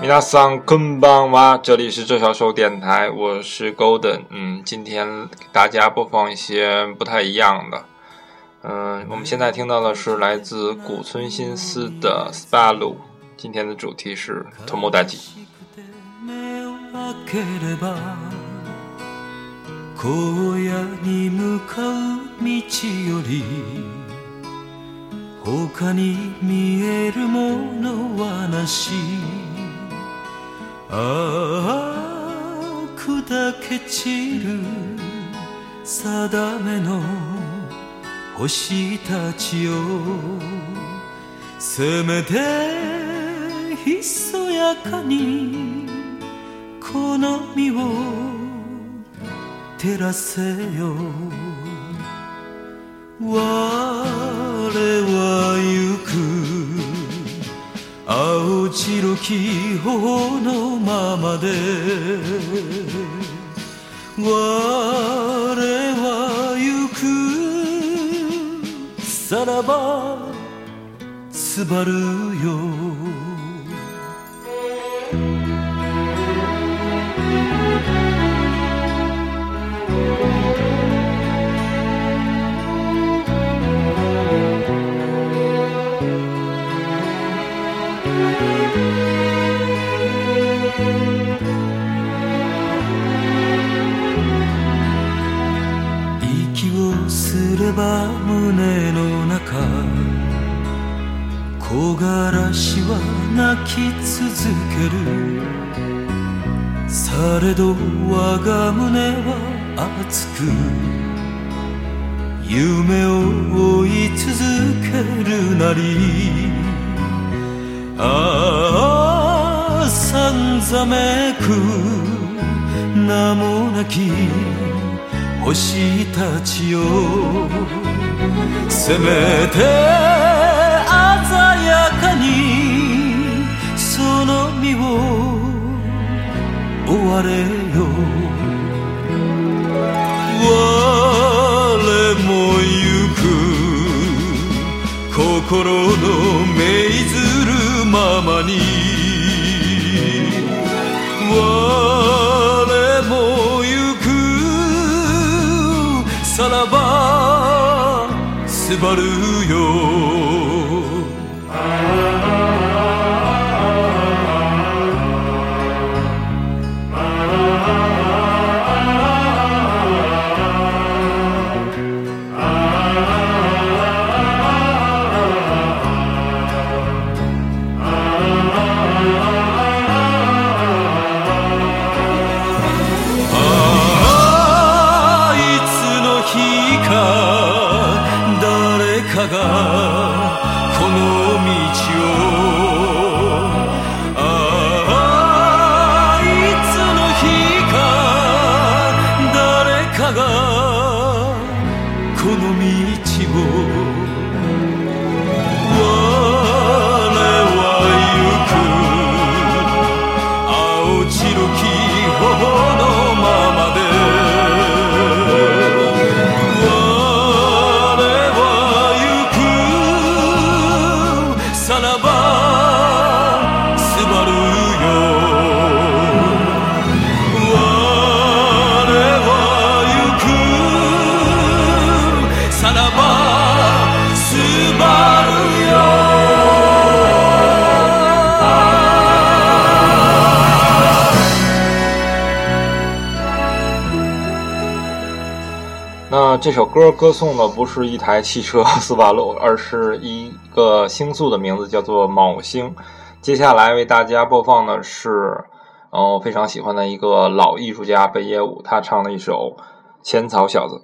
皆さんこんばんは。这里是周小手电台，我是 Golden。嗯，今天给大家播放一些不太一样的。嗯，我们现在听到的是来自谷村新司的《Spa Lu》。今天的主题是偷谋大计。ければ荒野に向かう道より他に見えるものはなしああ砕け散る定めの星たちよせめてひそやかにこの身を照らせよ我は行く青白き頬のままで我は行くさらばすばるよば胸の中木枯らしは泣き続けるされど我が胸は熱く夢を追い続けるなりああさんざめく名もなき星たちよせめて鮮やかにその身を追われよ我も行く心の命ずるままに縛るよ这首歌歌颂的不是一台汽车斯巴鲁，而是一个星宿的名字，叫做昴星。接下来为大家播放的是，嗯，非常喜欢的一个老艺术家北野武，他唱的一首《千草小子》。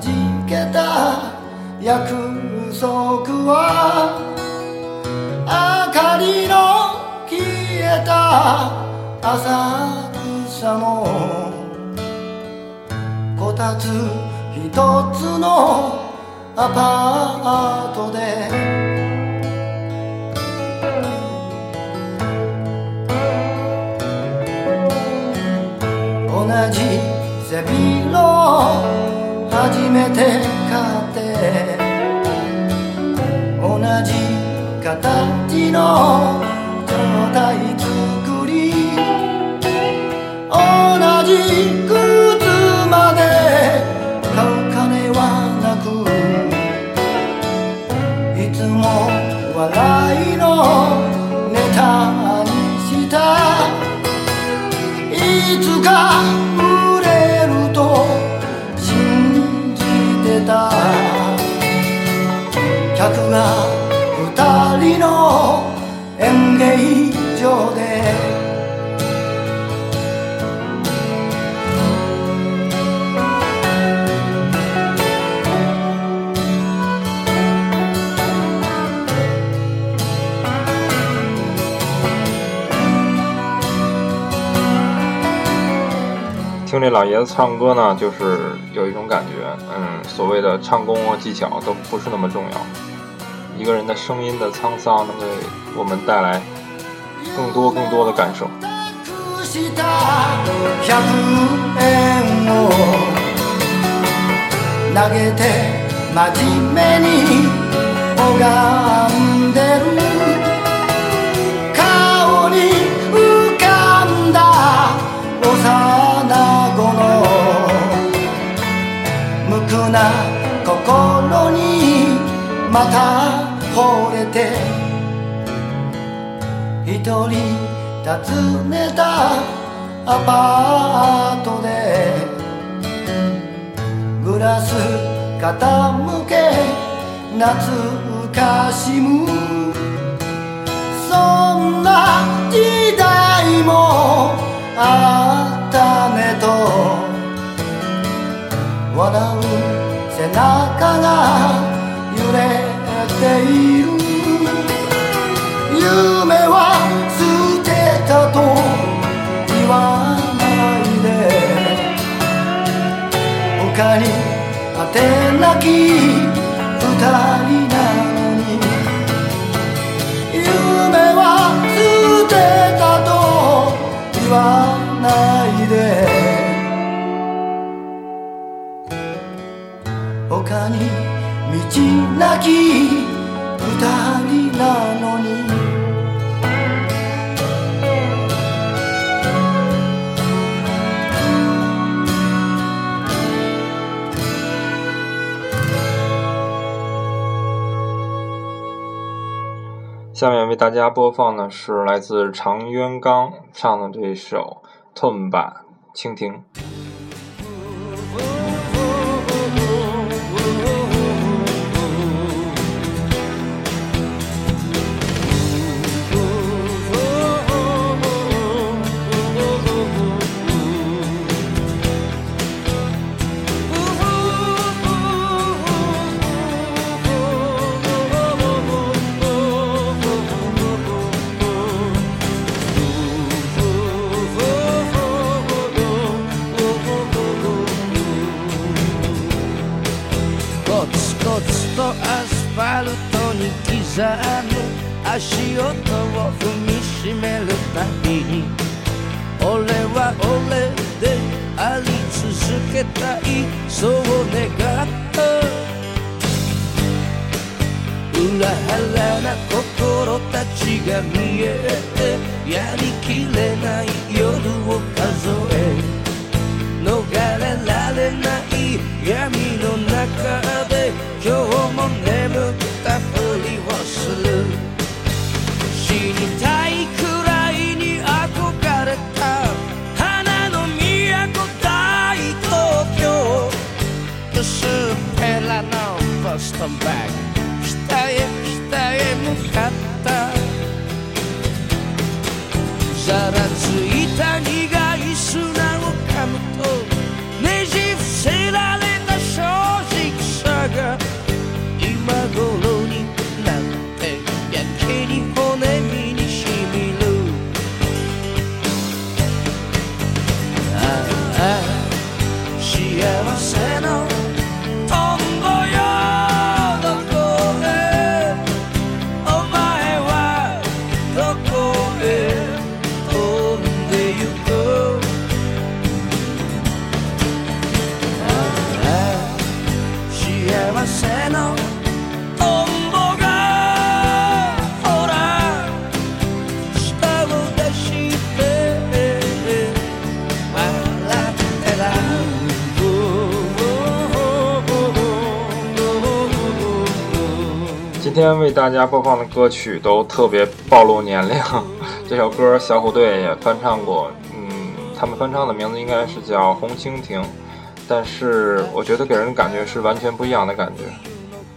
弾けた約束は明かりの消えた浅草のこたつ一つのアパートで同じ背びめて買って同じ形の状態听这老爷子唱歌呢，就是有一种感觉，嗯，所谓的唱功和技巧都不是那么重要。一个人的声音的沧桑，能给我们带来更多更多的感受。人訪ねたアパートでグラス傾け懐かしむそんな時代もあったねと笑うき二人なのに夢は捨てたと言わないで他に道なき二人なのに下面为大家播放的是来自常渊刚唱的这首《痛吧版蜻蜓》。が見えてやりきれない今天为大家播放的歌曲都特别暴露年龄，这首歌小虎队也翻唱过，嗯，他们翻唱的名字应该是叫《红蜻蜓》，但是我觉得给人感觉是完全不一样的感觉。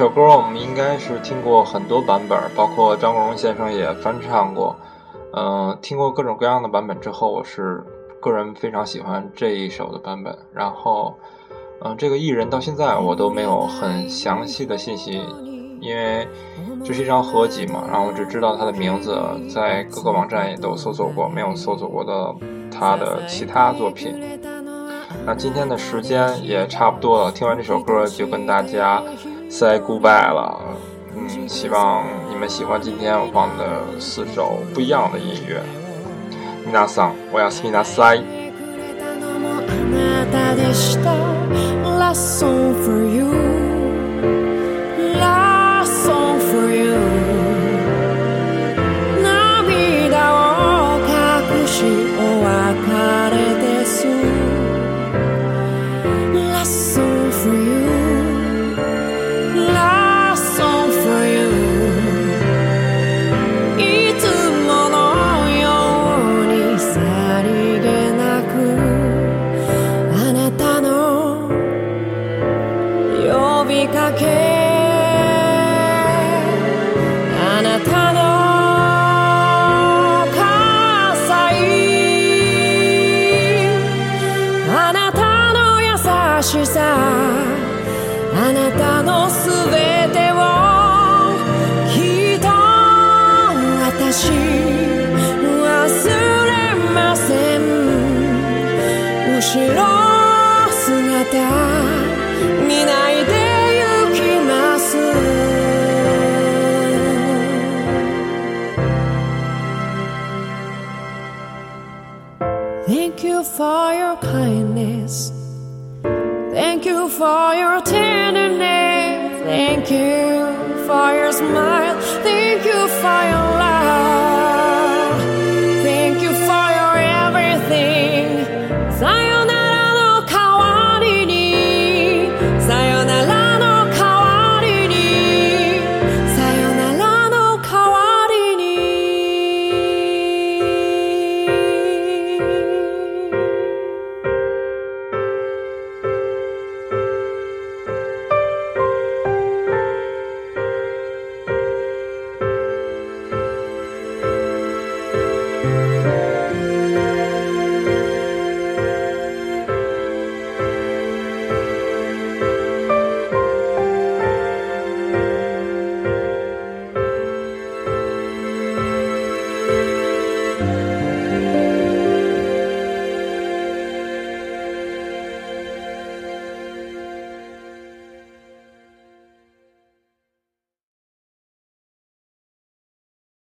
这首歌我们应该是听过很多版本，包括张国荣先生也翻唱过。嗯，听过各种各样的版本之后，我是个人非常喜欢这一首的版本。然后，嗯，这个艺人到现在我都没有很详细的信息，因为这是一张合集嘛。然后，只知道他的名字，在各个网站也都搜索过，没有搜索过的他的其他作品。那今天的时间也差不多了，听完这首歌就跟大家。Say goodbye 了，嗯，希望你们喜欢今天我放的四首不一样的音乐。米 n 桑，我要 r 米 o u Thank you for your kindness. Thank you for your tenderness. Thank you for your smile. Thank you for your